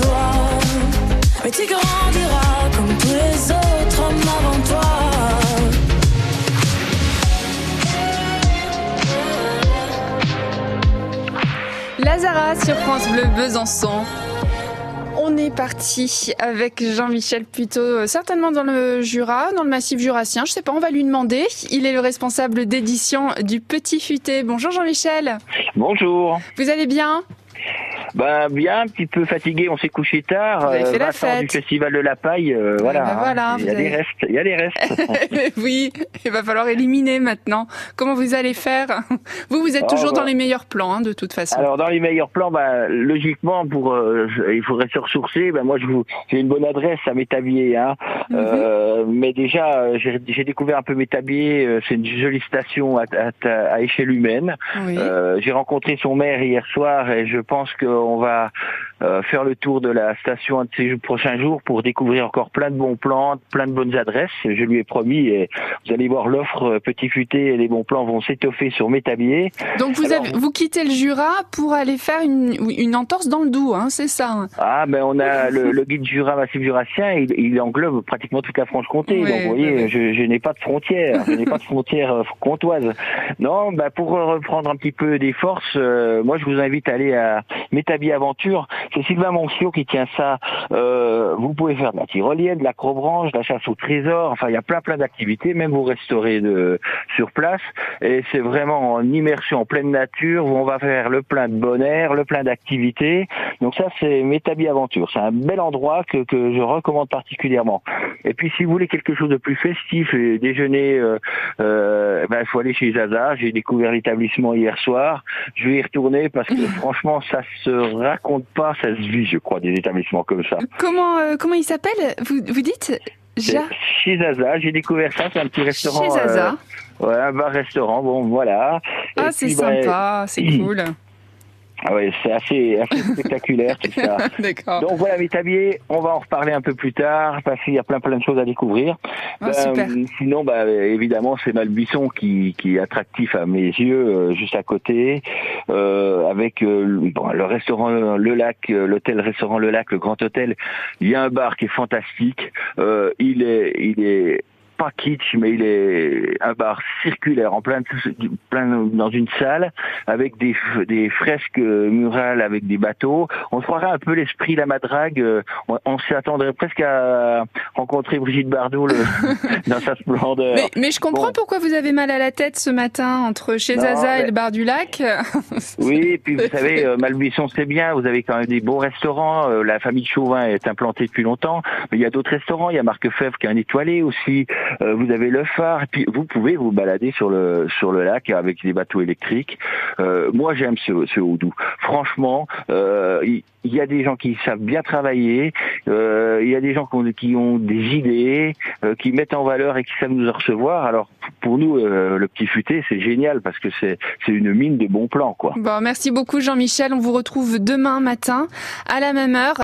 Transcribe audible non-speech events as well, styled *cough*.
toi. Mais tu grandiras comme tous les autres hommes avant toi. Lazara sur France Bleu Besançon. On est parti avec Jean-Michel plutôt euh, certainement dans le Jura, dans le massif jurassien. Je sais pas, on va lui demander. Il est le responsable d'édition du Petit Futé. Bonjour Jean-Michel. Bonjour. Vous allez bien? Ben bien, un petit peu fatigué, on s'est couché tard. Vous avez fait la fête. du festival de la paille, euh, voilà. ben voilà, hein. il y a des restes, il y a des restes. *laughs* oui, il va falloir éliminer maintenant. Comment vous allez faire? Vous, vous êtes Oh, toujours bah. dans les meilleurs plans, hein, de toute façon. Alors dans les meilleurs plans, ben, logiquement pour euh, il faudrait se ressourcer. Ben moi je vous j'ai une bonne adresse à Métabier, hein. Mhm. Euh, mais déjà euh, j'ai découvert un peu Métabier. euh, C'est une jolie station à, à, à échelle humaine. oui. Euh, j'ai rencontré son maire hier soir et je pense qu'on va euh, faire le tour de la station un de ces prochains jours pour découvrir encore plein de bons plans, plein de bonnes adresses. Je lui ai promis et vous allez voir l'offre euh, Petit Futé et les bons plans vont s'étoffer sur Métabier. Donc vous, alors- avez, vous quittez le Jura pour aller faire une, une entorse dans le Doubs, hein, c'est ça hein? Ah ben on a *laughs* le, le guide Jura Massif Jurassien, il, il englobe pratiquement toute la Franche-Comté. Oui, donc vous voyez, oui, je, je n'ai pas de frontières, je n'ai pas de frontières euh, comtoises. Non, ben pour reprendre un petit peu des forces, euh, moi je vous invite à aller à Métabier Aventure. C'est Sylvain Moncio qui tient ça. Euh, vous pouvez faire de la tyrolienne, de l'acrobranche, de la chasse au trésor. Enfin, il y a plein plein d'activités. Même vous restaurez de sur place. Et c'est vraiment en immersion en pleine nature où on va faire le plein de bon air, le plein d'activités. Donc ça, c'est Métabi Aventure. C'est un bel endroit que, que je recommande particulièrement. Et puis, si vous voulez quelque chose de plus festif et déjeuner, euh, euh, ben, il faut aller chez Zaza. J'ai découvert l'établissement hier soir. Je vais y retourner parce que *laughs* franchement, ça se raconte pas, ça se vit, je crois, des établissements comme ça. Comment, euh, comment il s'appelle? Vous, vous dites Ja? Chez Zaza, j'ai découvert ça, c'est un petit restaurant. Chez Zaza. euh, ouais, un bar-restaurant, bon, voilà. Ah, c'est ben, sympa, c'est *clears throat* cool. Ah ouais, c'est assez, assez *laughs* spectaculaire tout ça. D'accord. Donc voilà, Métabier, on va en reparler un peu plus tard parce qu'il y a plein plein de choses à découvrir. Ah, super. sinon, bah, évidemment, c'est Malbuisson qui, qui est attractif à mes yeux, euh, juste à côté, euh, avec euh, le- bon, le restaurant Le Lac, euh, l'hôtel-restaurant Le Lac, le Grand Hôtel. Il y a un bar qui est fantastique. Euh, il est, il est pas kitsch, mais il est un bar circulaire, en plein, plein dans une salle, avec des, des fresques murales, avec des bateaux. On croirait un peu l'esprit la madrague. euh, On, on s'attendrait presque à rencontrer Brigitte Bardot le- *laughs* dans sa splendeur. Mais, mais je comprends Bon. pourquoi vous avez mal à la tête ce matin entre chez Non, Zaza et le bar du lac. *laughs* Oui, et puis vous savez, euh, Malbuisson c'est bien, vous avez quand même des bons restaurants, euh, la famille Chauvin est implantée depuis longtemps, mais il y a d'autres restaurants, il y a Marc Fèvre qui est un étoilé aussi, euh, vous avez le phare, et puis vous pouvez vous balader sur le sur le lac avec des bateaux électriques. Euh, moi j'aime ce, ce Houdou. Franchement, euh, il y a des gens qui savent bien travailler, il y a des gens qui ont, qui ont des idées, qui mettent en valeur et qui savent nous recevoir. Alors pour nous, le petit futé, c'est génial parce que c'est c'est une mine de bons plans, quoi. Bon, merci beaucoup Jean-Michel. On vous retrouve demain matin à la même heure.